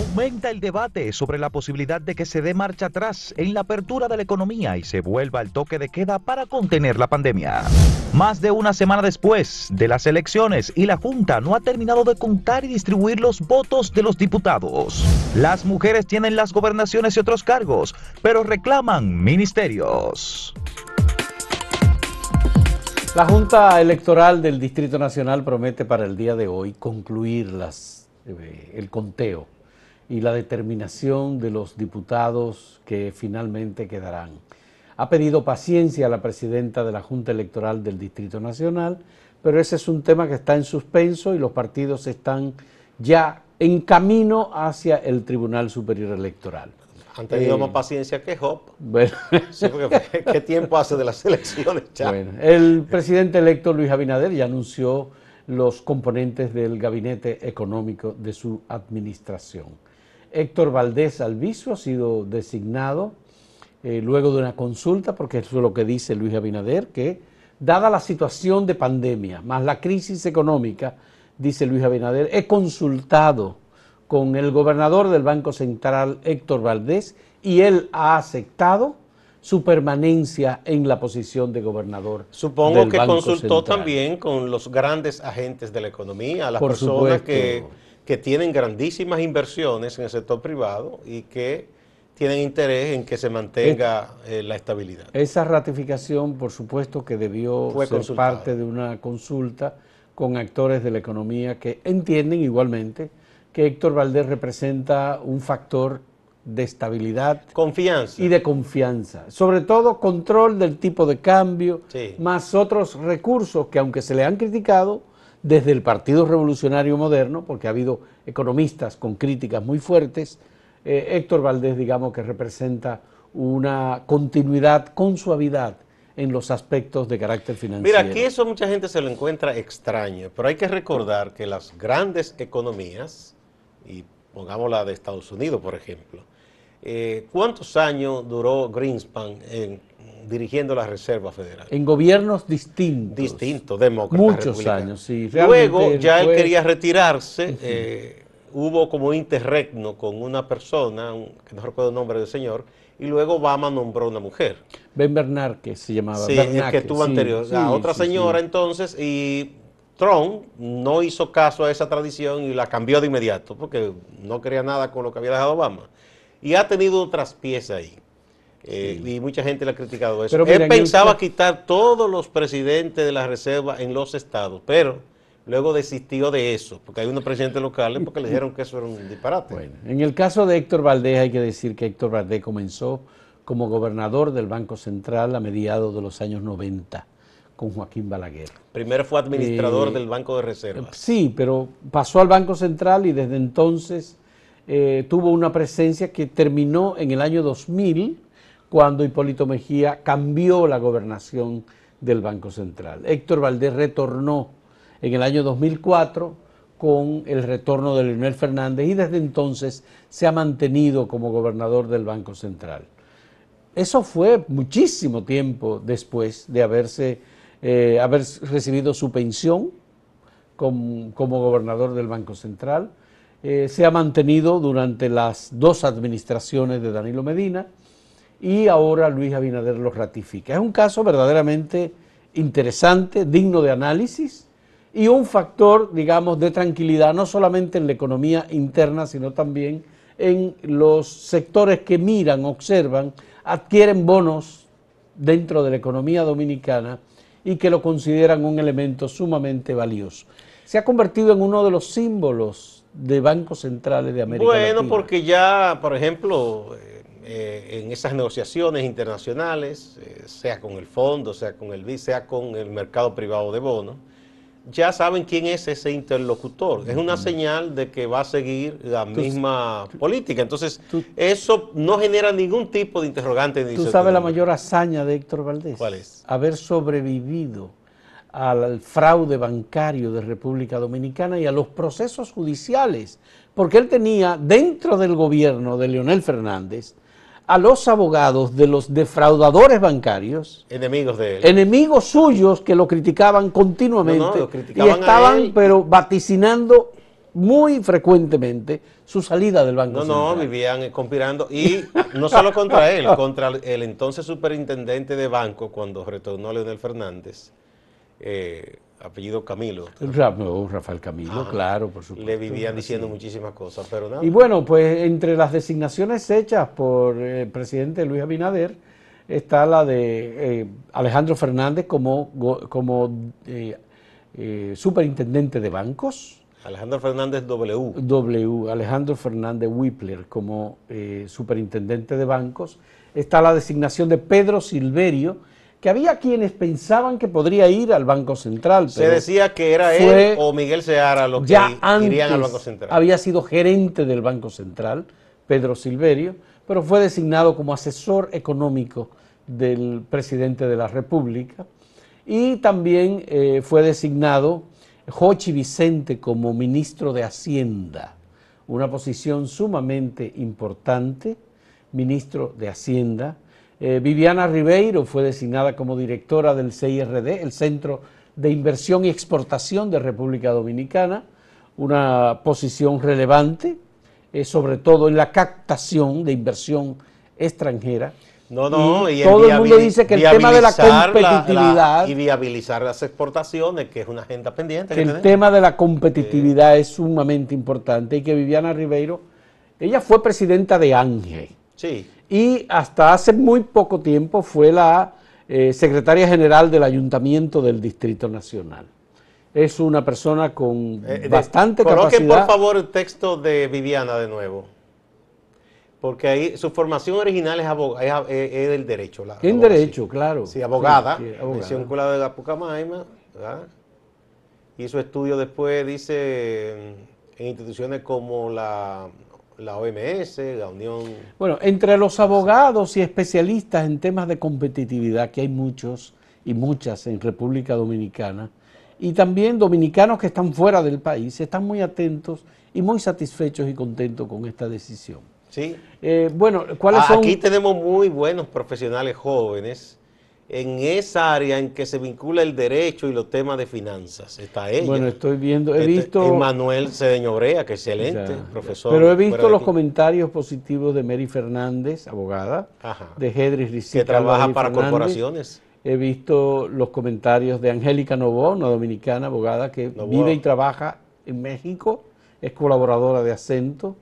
Aumenta el debate sobre la posibilidad de que se dé marcha atrás en la apertura de la economía y se vuelva al toque de queda para contener la pandemia. Más de una semana después de las elecciones y la Junta no ha terminado de contar y distribuir los votos de los diputados. Las mujeres tienen las gobernaciones y otros cargos, pero reclaman ministerios. La Junta Electoral del Distrito Nacional promete para el día de hoy concluir las, eh, el conteo y la determinación de los diputados que finalmente quedarán. Ha pedido paciencia a la presidenta de la Junta Electoral del Distrito Nacional, pero ese es un tema que está en suspenso y los partidos están ya en camino hacia el Tribunal Superior Electoral. Han tenido más paciencia que Job. Bueno. ¿Qué tiempo hace de las elecciones Bueno, el presidente electo Luis Abinader ya anunció los componentes del gabinete económico de su administración. Héctor Valdés Alviso ha sido designado eh, luego de una consulta, porque eso es lo que dice Luis Abinader, que dada la situación de pandemia, más la crisis económica, dice Luis Abinader, he consultado con el gobernador del Banco Central, Héctor Valdés, y él ha aceptado su permanencia en la posición de gobernador. Supongo que consultó también con los grandes agentes de la economía, las personas que que tienen grandísimas inversiones en el sector privado y que tienen interés en que se mantenga eh, la estabilidad. Esa ratificación, por supuesto, que debió ser parte de una consulta con actores de la economía que entienden igualmente que Héctor Valdés representa un factor de estabilidad confianza. y de confianza. Sobre todo control del tipo de cambio, más otros recursos que aunque se le han criticado, desde el Partido Revolucionario Moderno, porque ha habido economistas con críticas muy fuertes, eh, Héctor Valdés, digamos que representa una continuidad con suavidad en los aspectos de carácter financiero. Mira, aquí eso mucha gente se lo encuentra extraño, pero hay que recordar que las grandes economías, y pongamos la de Estados Unidos, por ejemplo, eh, ¿cuántos años duró Greenspan en dirigiendo la Reserva Federal. En gobiernos distintos. Distintos, demócratas. Muchos años, sí. Luego ya él quería retirarse, eh, hubo como interregno con una persona, que no recuerdo el nombre del señor, y luego Obama nombró una mujer. Ben Bernanke se llamaba. Sí, el que tuvo anterior. a otra señora entonces, y Trump no hizo caso a esa tradición y la cambió de inmediato, porque no quería nada con lo que había dejado Obama. Y ha tenido un traspiés ahí. Eh, y mucha gente le ha criticado eso. Él pensaba quitar todos los presidentes de la reserva en los estados, pero luego desistió de eso, porque hay unos presidentes locales porque le dijeron que eso era un disparate. Bueno, en el caso de Héctor Valdés hay que decir que Héctor Valdés comenzó como gobernador del Banco Central a mediados de los años 90 con Joaquín Balaguer. Primero fue administrador eh, del Banco de Reservas. Sí, pero pasó al Banco Central y desde entonces eh, tuvo una presencia que terminó en el año 2000 cuando Hipólito Mejía cambió la gobernación del Banco Central. Héctor Valdés retornó en el año 2004 con el retorno de Leonel Fernández y desde entonces se ha mantenido como gobernador del Banco Central. Eso fue muchísimo tiempo después de haberse, eh, haber recibido su pensión como, gobernador del Banco Central. Eh, se ha mantenido durante las dos administraciones de Danilo Medina y ahora Luis Abinader lo ratifica. Es un caso verdaderamente interesante, digno de análisis y un factor, digamos, de tranquilidad, no solamente en la economía interna, sino también en los sectores que miran, observan, adquieren bonos dentro de la economía dominicana y que lo consideran un elemento sumamente valioso. Se ha convertido en uno de los símbolos de bancos centrales de América Latina. Bueno, porque ya, por ejemplo, eh, en esas negociaciones internacionales, eh, sea con el fondo, sea con el BID, sea con el mercado privado de bonos, ya saben quién es ese interlocutor. Es una señal de que va a seguir la misma política. Entonces, eso no genera ningún tipo de interrogante. ¿Tú sabes la mayor hazaña de Héctor Valdés? ¿Cuál es? Haber sobrevivido al fraude bancario de República Dominicana y a los procesos judiciales, porque él tenía dentro del gobierno de Leonel Fernández a los abogados de los defraudadores bancarios, enemigos de él, enemigos suyos que lo criticaban continuamente y estaban pero vaticinando muy frecuentemente su salida del Banco No, Central. no, vivían conspirando. Y no solo contra él, contra el entonces superintendente de banco cuando retornó Leonel Fernández, eh, apellido Camilo. No, Rafael Camilo, Ajá. claro, por supuesto. Le vivían diciendo muchísimas cosas, pero nada. Y bueno, pues entre las designaciones hechas por el presidente Luis Abinader está la de eh, Alejandro Fernández como, como eh, eh, superintendente de bancos. Alejandro Fernández W. W, Alejandro Fernández Whippler como superintendente de bancos. Está la designación de Pedro Silverio, que había quienes pensaban que podría ir al Banco Central. Se decía que era él o Miguel Seara los que ya irían al Banco Central. había sido gerente del Banco Central, Pedro Silverio, pero fue designado como asesor económico del presidente de la República y también eh, fue designado Jochi Vicente como ministro de Hacienda, una posición sumamente importante, ministro de Hacienda. Eh, Viviana Ribeiro fue designada como directora del CIRD, el Centro de Inversión y Exportación de República Dominicana, una posición relevante, eh, sobre todo en la captación de inversión extranjera. No, no, Y todo el mundo dice que el tema de la viabilizar la- la- competitividad- y viabilizar las exportaciones, que es una agenda pendiente. que el tema de la competitividad es sumamente importante y que Viviana Ribeiro, ella fue presidenta de ANGE Sí, y hasta hace muy poco tiempo fue la eh, secretaria general del Ayuntamiento del Distrito Nacional. Es una persona con Eh, de- bastante Coloquen capacidad. por favor el texto de Viviana de nuevo. Porque ahí su formación original es, abo- es, a- es- del derecho. La, En derecho, claro. Sí, abogada. Sí, sí, abogada. De la Pucamaima. ¿verdad? Hizo estudios después, dice, en instituciones como la, la OMS, la Unión. Bueno, entre los abogados y especialistas en temas de competitividad, que hay muchos y muchas en República Dominicana, y también dominicanos que están fuera del país, están muy atentos y muy satisfechos y contentos con esta decisión. Sí. Eh, bueno, ¿cuáles Ah, son? Aquí tenemos muy buenos profesionales jóvenes en esa área en que se vincula el derecho y los temas de finanzas. Está ella. Bueno, estoy viendo, he Este, visto... Manuel Cedeño Brea, que excelente, Ya. profesor. Pero he visto los aquí. comentarios positivos de Mary Fernández, abogada, Ajá. de Hedris Ricci que trabaja para Fernández. corporaciones. He visto los comentarios de Angélica Novoa, una dominicana abogada que Novoa. vive y trabaja en México, es colaboradora de Acento,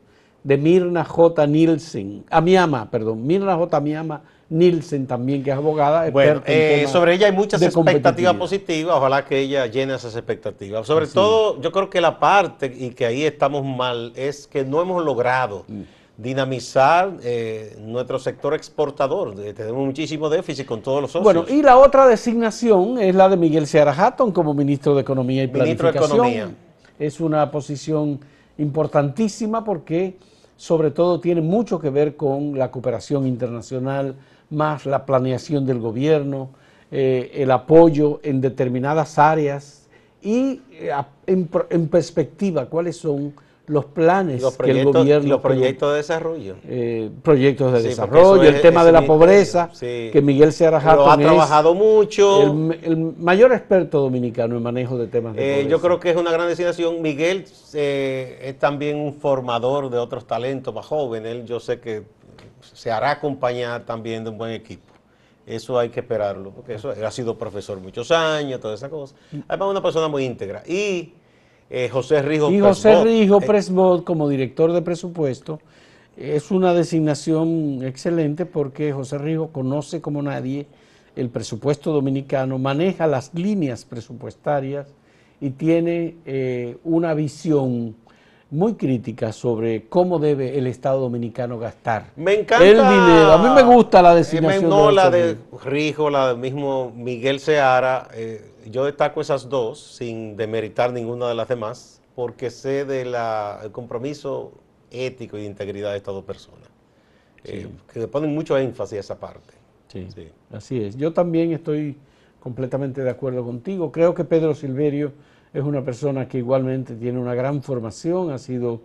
de Mirna J. Nielsen, Amiama, perdón, Mirna J. Amiama Nielsen también, que es abogada. Bueno, eh, sobre ella hay muchas expectativas positivas, ojalá que ella llene esas expectativas. Sobre todo, yo creo que la parte, y que ahí estamos mal, es que no hemos logrado Mm. dinamizar eh, nuestro sector exportador. Eh, Tenemos muchísimo déficit con todos los socios. Bueno, y la otra designación es la de Miguel Seara Hatton como ministro de Economía y Ministro de Planificación. Economía. Es una posición importantísima porque sobre todo tiene mucho que ver con la cooperación internacional, más la planeación del gobierno, eh, el apoyo en determinadas áreas y eh, en, en perspectiva cuáles son los planes los que el gobierno los proyectos de desarrollo. eh, proyectos de Sí, desarrollo, el tema de la pobreza, sí. que Miguel Seara Lo ha trabajado mucho. el, el mayor experto dominicano en manejo de temas de Eh, pobreza. yo creo que es una gran designación. Miguel eh, es también un formador de otros talentos más jóvenes. Él yo sé que se hará acompañar también de un buen equipo. Eso hay que esperarlo, porque eso él ha sido profesor muchos años, toda esa cosa. Además, una persona muy íntegra. Y eh, José Rijo Y José Presbot, Rijo eh, Presbot como director de presupuesto es una designación excelente porque José Rijo conoce como nadie el presupuesto dominicano, maneja las líneas presupuestarias y tiene eh, una visión muy crítica sobre cómo debe el Estado dominicano gastar Me encanta. el dinero. A mí me gusta la Eh, designación no, de la de Rijo. La del mismo Miguel Seara. eh, yo destaco esas dos sin demeritar ninguna de las demás, porque sé del compromiso ético y de integridad de estas dos personas. eh, que le ponen mucho énfasis a esa parte. Sí, Sí. así es. Yo también estoy completamente de acuerdo contigo. Creo que Pedro Silverio es una persona que igualmente tiene una gran formación, ha sido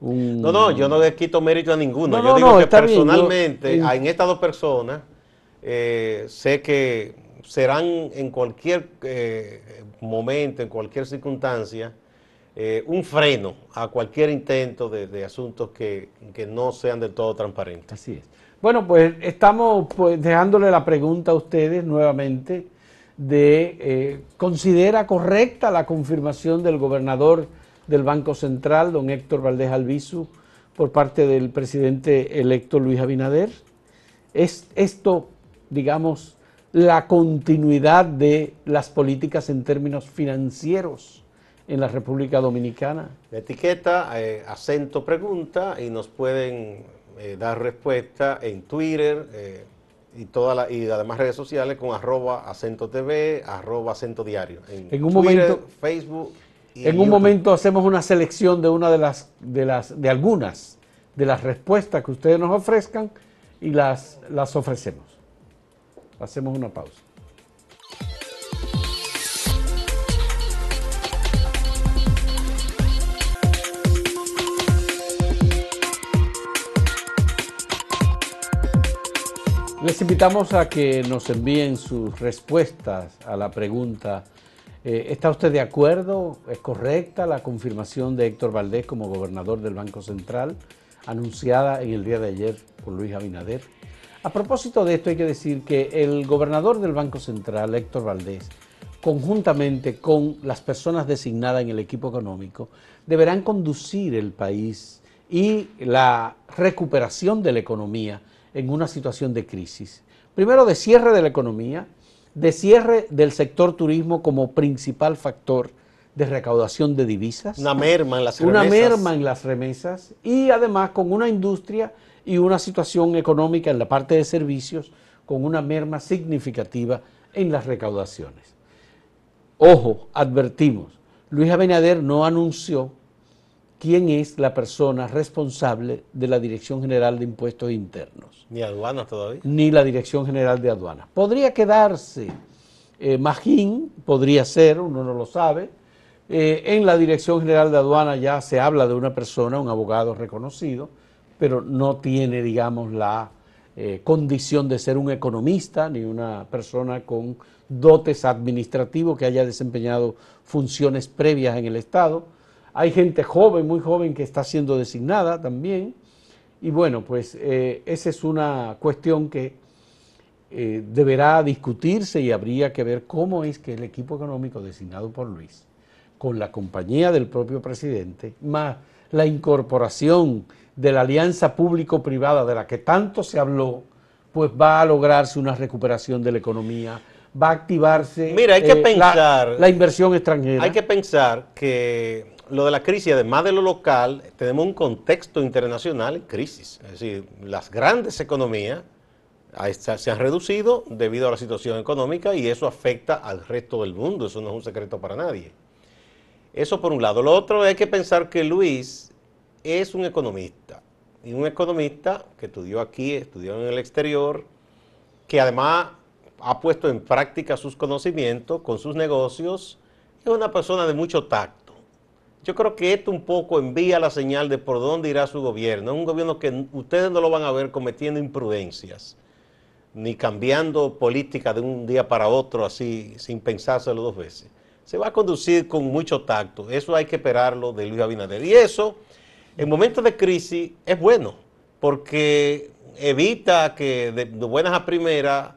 un... No, no, yo no le quito mérito a ninguno. No, yo no, digo no, que está bien, yo- personalmente, en- estas dos personas, eh, sé que serán en cualquier eh, momento, en cualquier circunstancia, eh, un freno a cualquier intento de, asuntos que, no sean del todo transparentes. Así es. Bueno, pues estamos pues, dejándole la pregunta a ustedes nuevamente de eh, considera correcta la confirmación del gobernador del Banco Central, don Héctor Valdés Albizu, por parte del presidente electo Luis Abinader. ¿Es esto, digamos, la continuidad de las políticas en términos financieros en la República Dominicana? La etiqueta, eh, acento pregunta, y nos pueden eh, dar respuesta en Twitter y, toda la, y además redes sociales con arroba acento TV, arroba acento diario. En, un momento, Facebook. en un momento hacemos una selección de una de las, de las, de algunas de las respuestas que ustedes nos ofrezcan y las, las ofrecemos. Hacemos una pausa. Les invitamos a que nos envíen sus respuestas a la pregunta, eh, ¿está usted de acuerdo? ¿Es correcta la confirmación de Héctor Valdés como gobernador del Banco Central, anunciada en el día de ayer por Luis Abinader? A propósito de esto hay que decir que el gobernador del Banco Central, Héctor Valdés, conjuntamente con las personas designadas en el equipo económico, deberán conducir el país y la recuperación de la economía en una situación de crisis. Primero, de cierre de la economía, de cierre del sector turismo como principal factor de recaudación de divisas. Una merma en las remesas. Una merma en las remesas y además con una industria y una situación económica en la parte de servicios con una merma significativa en las recaudaciones. Ojo, advertimos, Luis Abinader no anunció quién es la persona responsable de la Dirección General de Impuestos Internos. Ni aduanas todavía. Ni la Dirección General de Aduanas. Podría quedarse eh, Magín, podría ser, uno no lo sabe. Eh, en la Dirección General de Aduanas ya se habla de una persona, un abogado reconocido, pero no tiene, digamos, la eh, condición de ser un economista ni una persona con dotes administrativos que haya desempeñado funciones previas en el Estado hay gente joven, muy joven, que está siendo designada también. Y bueno, pues eh, esa es una cuestión que eh, deberá discutirse y habría que ver cómo es que el equipo económico designado por Luis, con la compañía del propio presidente, más la incorporación de la alianza público-privada de la que tanto se habló, pues va a lograrse una recuperación de la economía, va a activarse Mira, hay que eh, pensar, la inversión extranjera. Hay que pensar que lo de la crisis, además de lo local, tenemos un contexto internacional en crisis. Es decir, las grandes economías se han reducido debido a la situación económica y eso afecta al resto del mundo. Eso no es un secreto para nadie. Eso por un lado. Lo otro hay que pensar que Luis es un economista. Y un economista que estudió aquí, estudió en el exterior, que además ha puesto en práctica sus conocimientos con sus negocios. Es una persona de mucho tacto yo creo que esto un poco envía la señal de por dónde irá su gobierno. Un gobierno que ustedes no lo van a ver cometiendo imprudencias, ni cambiando política de un día para otro así, sin pensárselo dos veces. Se va a conducir con mucho tacto. Eso hay que esperarlo de Luis Abinader. Y eso, en momentos de crisis, es bueno, porque evita que de buenas a primeras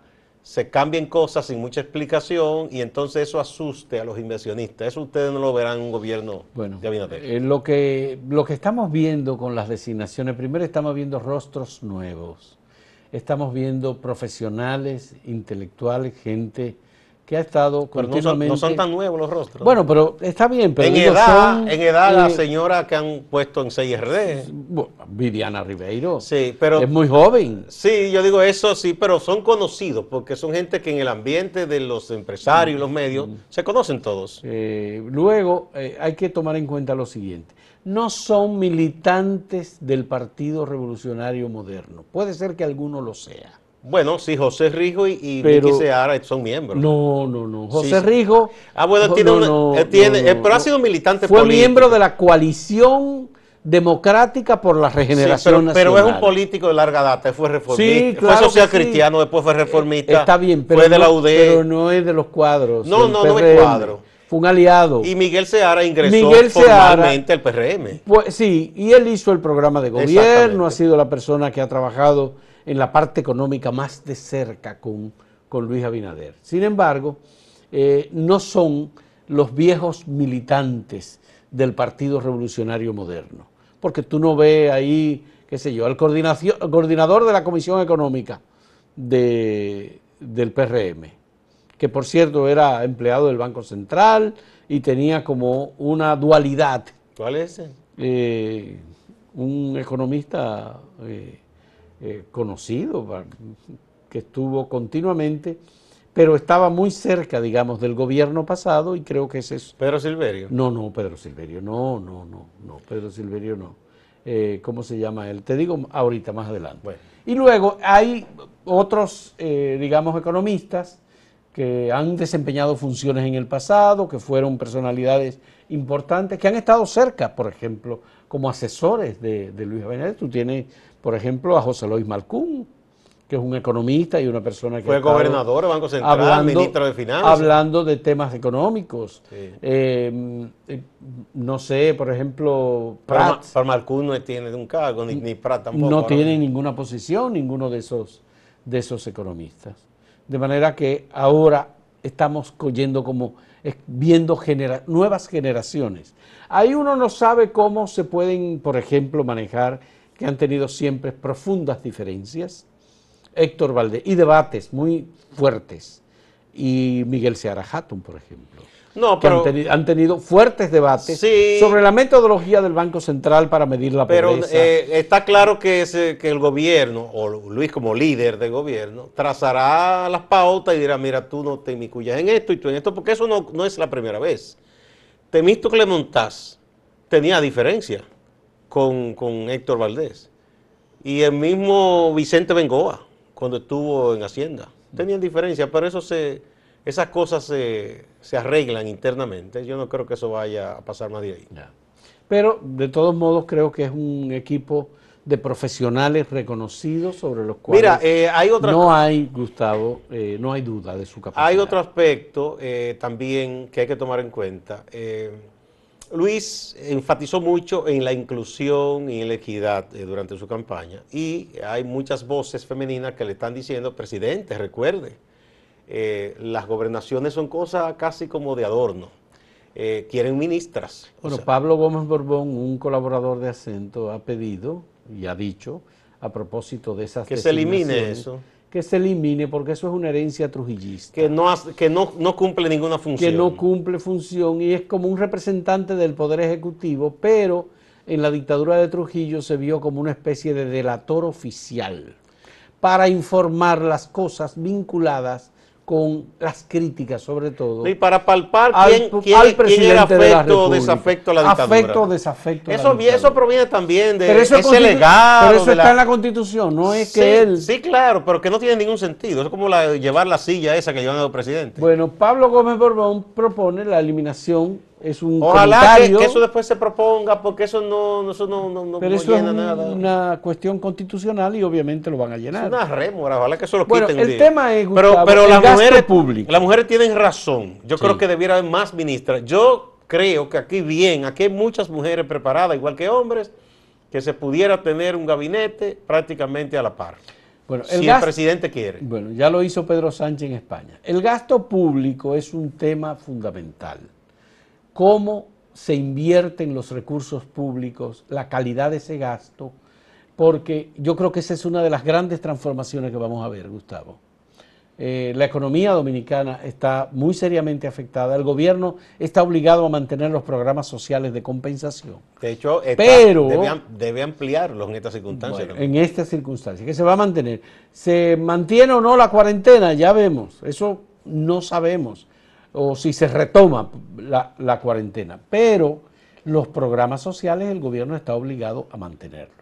se cambien cosas sin mucha explicación y entonces eso asuste a los inversionistas. Eso ustedes no lo verán en un gobierno bueno, de Abinader. Eh, lo, que, lo que estamos viendo con las designaciones, primero estamos viendo rostros nuevos, estamos viendo profesionales, intelectuales, gente que ha estado continuamente... No son, tan nuevos los rostros. Bueno, pero está bien, pero... En edad, en edad la eh, señora que han puesto en CIRD. Viviana Ribeiro. Sí, pero... Es muy joven. Sí, yo digo eso sí, pero son conocidos, porque son gente que en el ambiente de los empresarios y los medios se conocen todos. Eh, luego, eh, hay que tomar en cuenta lo siguiente. No son militantes del Partido Revolucionario Moderno. Puede ser que alguno lo sea bueno, sí, José Rijo y, y Vicky Seara son miembros. No, no, no. José Rijo. Ah, bueno, tiene, una, tiene pero ha sido militante Fue miembro de la coalición democrática por la regeneración sí, pero, pero, es un político de larga data, fue reformista, sí, claro fue social cristiano, después fue reformista, está bien, pero fue de no, la UD. Pero no es de los cuadros. No, no, no es cuadro. Fue un aliado. Y Miguel Seara ingresó formalmente al PRM. Pues, sí, y él hizo el programa de gobierno, ha sido la persona que ha trabajado en la parte económica más de cerca con, con Luis Abinader. Sin embargo, eh, no son los viejos militantes del Partido Revolucionario Moderno, porque tú no ves ahí, qué sé yo, al coordinador de la Comisión Económica de, del PRM, que por cierto era empleado del Banco Central y tenía como una dualidad. ¿Cuál es ese? Eh, un economista eh, eh, conocido, que estuvo continuamente, pero estaba muy cerca, digamos, del gobierno pasado y creo que ese es... ¿Pedro Silverio? No, no, Pedro Silverio, no, no, no, no, Pedro Silverio no. ¿Cómo se llama él? Te digo ahorita, más adelante. Y luego hay otros, digamos, economistas que han desempeñado funciones en el pasado, que fueron personalidades importantes, que han estado cerca, por ejemplo, como asesores de, Luis Abinader. Tú tienes, por ejemplo, a José Luis Malcún, que es un economista y una persona que... Fue gobernador del Banco Central, ministro de Finanzas. Hablando de temas económicos. Eh, eh, no sé, por ejemplo, Prat. Pero, Malcún no tiene un cargo, ni, ni Prat tampoco. No tiene ninguna posición, ninguno de esos, de esos economistas. De manera que ahora estamos cogiendo como viendo nuevas generaciones. Ahí uno no sabe cómo se pueden, por ejemplo, manejar, que han tenido siempre profundas diferencias, Héctor Valdés, y debates muy fuertes, y Miguel Seara Hatton, por ejemplo. No, pero, han, tenido fuertes debates sobre la metodología del Banco Central para medir la pobreza. Pero eh, está claro que, que el gobierno, o Luis como líder del gobierno, trazará las pautas y dirá, mira, tú no te inmiscuyas en esto y tú en esto, porque eso no, es la primera vez. Temisto Clemontaz tenía diferencia con, con Héctor Valdés. Y el mismo Vicente Bengoa, cuando estuvo en Hacienda, tenían diferencia, pero eso se esas cosas se, arreglan internamente. Yo no creo que eso vaya a pasar más de ahí. Pero de todos modos creo que es un equipo de profesionales reconocidos sobre los cuales Mira, eh, hay otra no hay, Gustavo, eh, no hay duda de su capacidad. Hay otro aspecto eh, también que hay que tomar en cuenta. Luis enfatizó mucho en la inclusión y en la equidad durante su campaña y hay muchas voces femeninas que le están diciendo, presidente, recuerde, eh, las gobernaciones son cosas casi como de adorno. Eh, quieren ministras. Bueno, Pablo Gómez Borbón, un colaborador de acento, ha pedido y ha dicho a propósito de esas que se elimine eso que se elimine porque eso es una herencia trujillista. Que no, que no, no, cumple ninguna función. Que no cumple función y es como un representante del Poder Ejecutivo, pero en la dictadura de Trujillo se vio como una especie de delator oficial para informar las cosas vinculadas con las críticas sobre todo. Y para palpar quién, quién, era afecto o desafecto a la dictadura. Afecto o desafecto eso, eso proviene también de ese legado. Pero eso está en la constitución, no es que él... Sí, claro, pero que no tiene ningún sentido. Es como la, llevar la silla esa que llevan al presidente. Bueno, Pablo Gómez Borbón propone la eliminación es un Ojalá que, eso después se proponga, porque eso no, eso no, no, Pero eso es una cuestión constitucional y obviamente lo van a llenar. Es una rémora, ojalá que eso lo bueno, quiten. El tema es, pero, pero las, mujeres, las mujeres tienen razón. Yo creo que debiera haber más ministras. Yo creo que aquí bien, aquí hay muchas mujeres preparadas, igual que hombres, que se pudiera tener un gabinete prácticamente a la par. Bueno, el si el presidente quiere. Bueno, ya lo hizo Pedro Sánchez en España. El gasto público es un tema fundamental cómo se invierten los recursos públicos, la calidad de ese gasto, porque yo creo que esa es una de las grandes transformaciones que vamos a ver, Gustavo. Eh, la economía dominicana está muy seriamente afectada. El gobierno está obligado a mantener los programas sociales de compensación. De hecho, pero, debe, ampliarlos en estas circunstancias. en estas circunstancias, que se va a mantener. ¿Se mantiene o no la cuarentena? Ya vemos. Eso no sabemos o si se retoma la, cuarentena. Pero los programas sociales el gobierno está obligado a mantenerlos.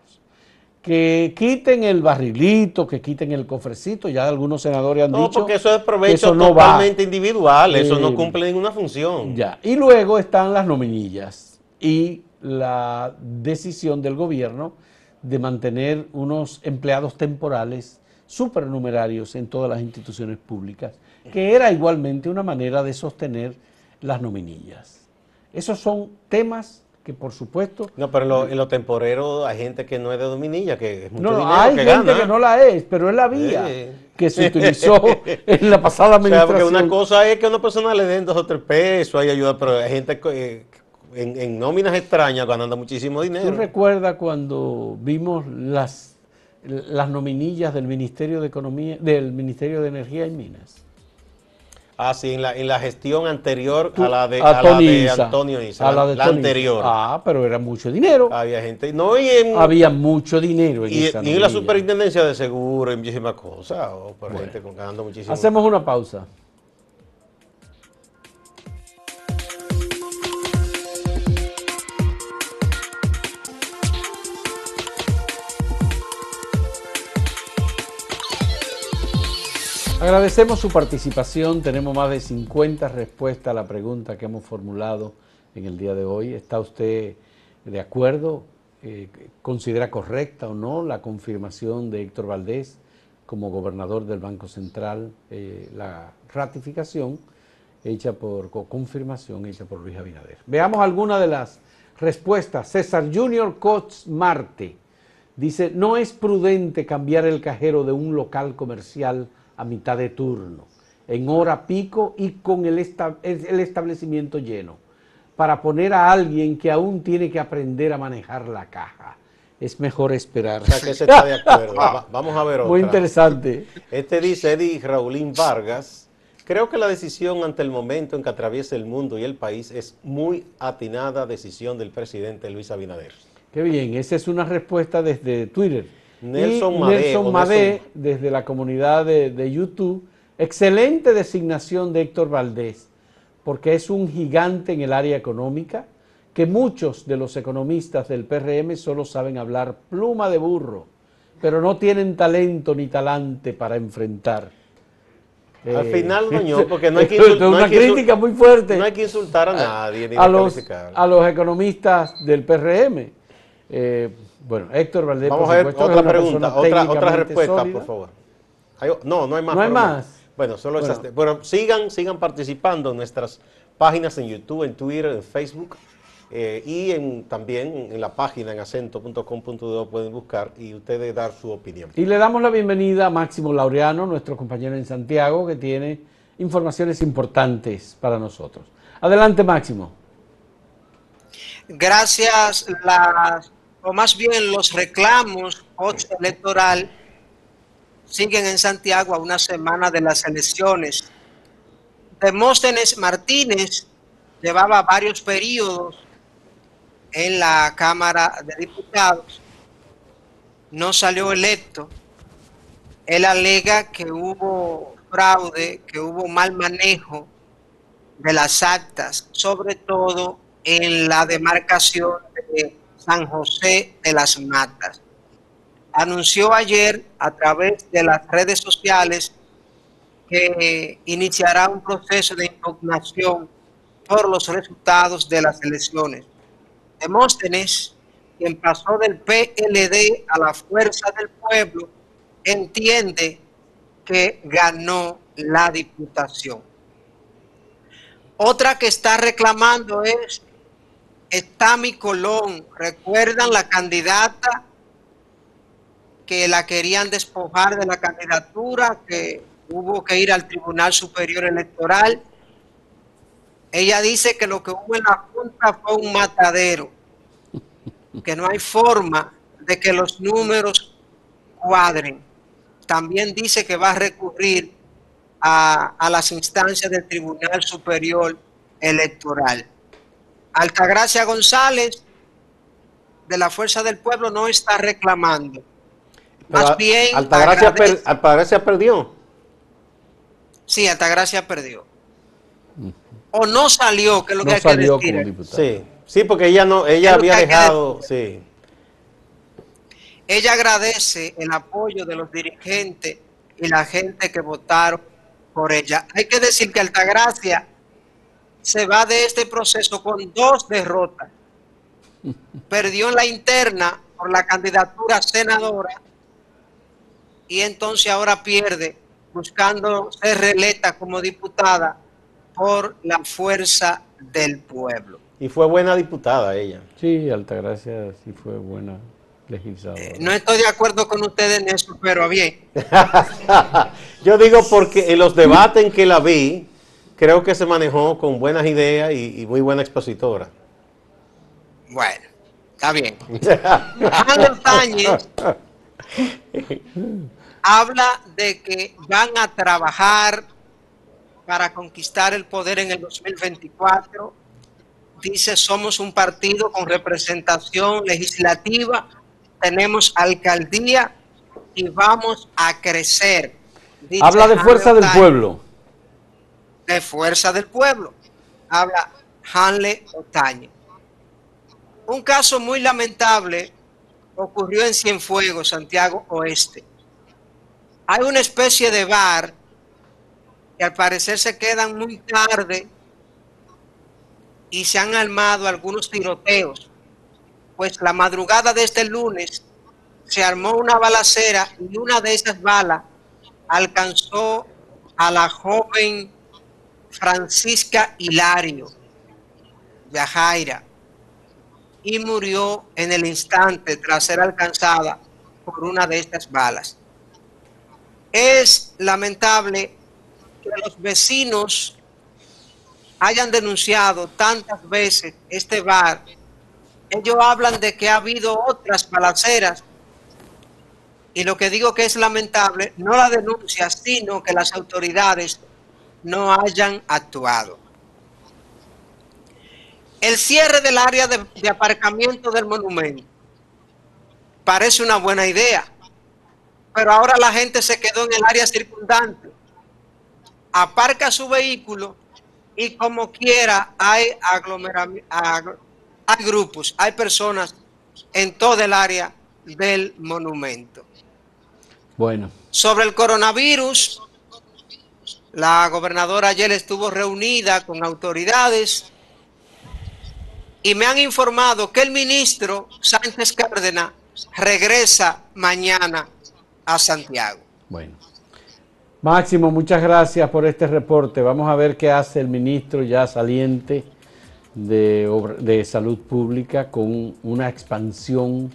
Que quiten el barrilito, que quiten el cofrecito, ya algunos senadores han dicho. No, porque eso es provecho totalmente individual, eso no eh, cumple ninguna función. Ya, y luego están las nominillas y la decisión del gobierno de mantener unos empleados temporales supernumerarios en todas las instituciones públicas que era igualmente una manera de sostener las nominillas. Esos son temas que por supuesto... No, pero en lo, temporero hay gente que no es de dominilla, que es mucho no, hay gente que no la es, pero es la vía que se utilizó en la pasada administración. O sea, porque una cosa es que a una persona le den dos o tres pesos, hay ayuda, pero hay gente eh, en, nóminas extrañas ganando muchísimo dinero. ¿Tú recuerdas cuando vimos las, las nominillas del Ministerio de Economía, del Ministerio de Energía y Minas? Ah, sí, en la, en la gestión anterior a la de, a, la de Antonio Isa, a la, de anterior. Ah, pero era mucho dinero. Había gente, no, y en, Había mucho dinero en y, y en la superintendencia de seguro, en muchísimas cosas, o por gente ganando muchísimo. Hacemos una pausa. Agradecemos su participación. Tenemos más de 50 respuestas a la pregunta que hemos formulado en el día de hoy. ¿Está usted de acuerdo? Eh, ¿Considera correcta o no la confirmación de Héctor Valdés como gobernador del Banco Central? Eh, la ratificación hecha por, confirmación hecha por Luis Abinader. Veamos algunas de las respuestas. César Junior Cots Marte dice, no es prudente cambiar el cajero de un local comercial a mitad de turno, en hora pico y con el, el establecimiento lleno, para poner a alguien que aún tiene que aprender a manejar la caja. Es mejor esperar. O sea que se está de acuerdo. Vamos a ver otra. Muy interesante. Este dice Eddie Raulín Vargas. Creo que la decisión ante el momento en que atraviesa el mundo y el país es muy atinada decisión del presidente Luis Abinader. Qué bien, esa es una respuesta desde Twitter. Nelson Madé, desde la comunidad de, YouTube, excelente designación de Héctor Valdés, porque es un gigante en el área económica, que muchos de los economistas del PRM solo saben hablar pluma de burro, pero no tienen talento ni talante para enfrentar. Al final, doño, porque no hay que insultar. una crítica muy fuerte. No hay que insultar a nadie. Ni a, los, a los economistas del PRM. Eh, bueno, Héctor Valdés, Vamos a ver otra pregunta, otra, otra respuesta, por favor. no, no hay más. No hay más. Bueno, solo bueno. Esas, bueno, sigan, sigan participando en nuestras páginas en YouTube, en Twitter, en Facebook eh, y en, también en la página en acento.com.do pueden buscar y ustedes dar su opinión. Y le damos la bienvenida a Máximo Laureano, nuestro compañero en Santiago, que tiene informaciones importantes para nosotros. Adelante, Máximo. Gracias. Las o más bien los reclamos post-electoral siguen en Santiago a una semana de las elecciones. Demóstenes Martínez llevaba varios periodos en la Cámara de Diputados, no salió electo. Él alega que hubo fraude, que hubo mal manejo de las actas, sobre todo en la demarcación de San José de las Matas. Anunció ayer a través de las redes sociales que iniciará un proceso de impugnación por los resultados de las elecciones. Demóstenes, quien pasó del PLD a la Fuerza del Pueblo, entiende que ganó la diputación. Otra que está reclamando es está mi Colón. ¿Recuerdan la candidata que la querían despojar de la candidatura, que hubo que ir al Tribunal Superior Electoral? Ella dice que lo que hubo en la Junta fue un matadero, que no hay forma de que los números cuadren. También dice que va a recurrir a, a las instancias del Tribunal Superior Electoral. Altagracia González de la Fuerza del Pueblo no está reclamando. Más bien. Altagracia, perdió. Sí, Altagracia perdió. O no salió, que es lo que hay que decir. Sí, sí, porque ella no, ella había dejado, sí. Ella agradece el apoyo de los dirigentes y la gente que votaron por ella. Hay que decir que Altagracia se va de este proceso con dos derrotas. Perdió en la interna por la candidatura senadora y entonces ahora pierde buscando ser reeleta como diputada por la fuerza del pueblo. Y fue buena diputada ella. Sí, Altagracia sí fue buena legisladora. Eh, no estoy de acuerdo con ustedes en eso, pero bien. Yo digo porque en los debates en que la vi, creo que se manejó con buenas ideas y, muy buena expositora. Bueno, está bien. Alejandro habla de que van a trabajar para conquistar el poder en el 2024. Dice, somos un partido con representación legislativa, tenemos alcaldía y vamos a crecer. Habla de fuerza del pueblo. De fuerza del pueblo. Habla Hanle Otaño. Un caso muy lamentable ocurrió en Cienfuegos, Santiago Oeste. Hay una especie de bar que al parecer se quedan muy tarde y se han armado algunos tiroteos. Pues la madrugada de este lunes se armó una balacera y una de esas balas alcanzó a la joven Francisca Hilario de Ajaira y murió en el instante tras ser alcanzada por una de estas balas. Es lamentable que los vecinos hayan denunciado tantas veces este bar. Ellos hablan de que ha habido otras balaceras y lo que digo que es lamentable, no la denuncia, sino que las autoridades no hayan actuado. El cierre del área de, aparcamiento del monumento parece una buena idea, pero ahora la gente se quedó en el área circundante, aparca su vehículo y como quiera hay hay grupos, hay personas en todo el área del monumento. Bueno. Sobre el coronavirus, la gobernadora ayer estuvo reunida con autoridades y me han informado que el ministro Sánchez Cárdenas regresa mañana a Santiago. Bueno. Máximo, muchas gracias por este reporte. Vamos a ver qué hace el ministro ya saliente de, de Salud Pública con una expansión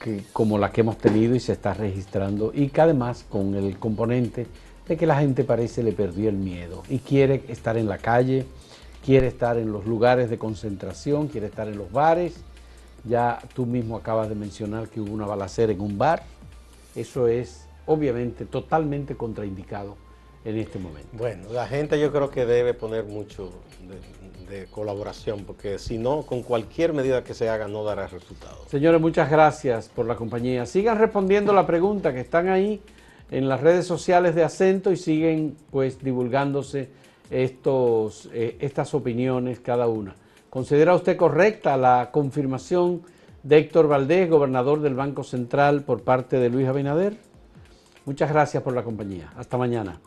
que, como la que hemos tenido y se está registrando y que además con el componente de que la gente parece le perdió el miedo y quiere estar en la calle, quiere estar en los lugares de concentración, quiere estar en los bares. Ya tú mismo acabas de mencionar que hubo una balacera en un bar. Eso es obviamente totalmente contraindicado en este momento. Bueno, la gente yo creo que debe poner mucho de, colaboración, porque si no, con cualquier medida que se haga no dará resultados. Señores, muchas gracias por la compañía. Sigan respondiendo la pregunta que están ahí en las redes sociales de Acento y siguen pues divulgándose estos, eh, estas opiniones cada una. ¿Considera usted correcta la confirmación de Héctor Valdés, gobernador del Banco Central, por parte de Luis Abinader? Muchas gracias por la compañía. Hasta mañana.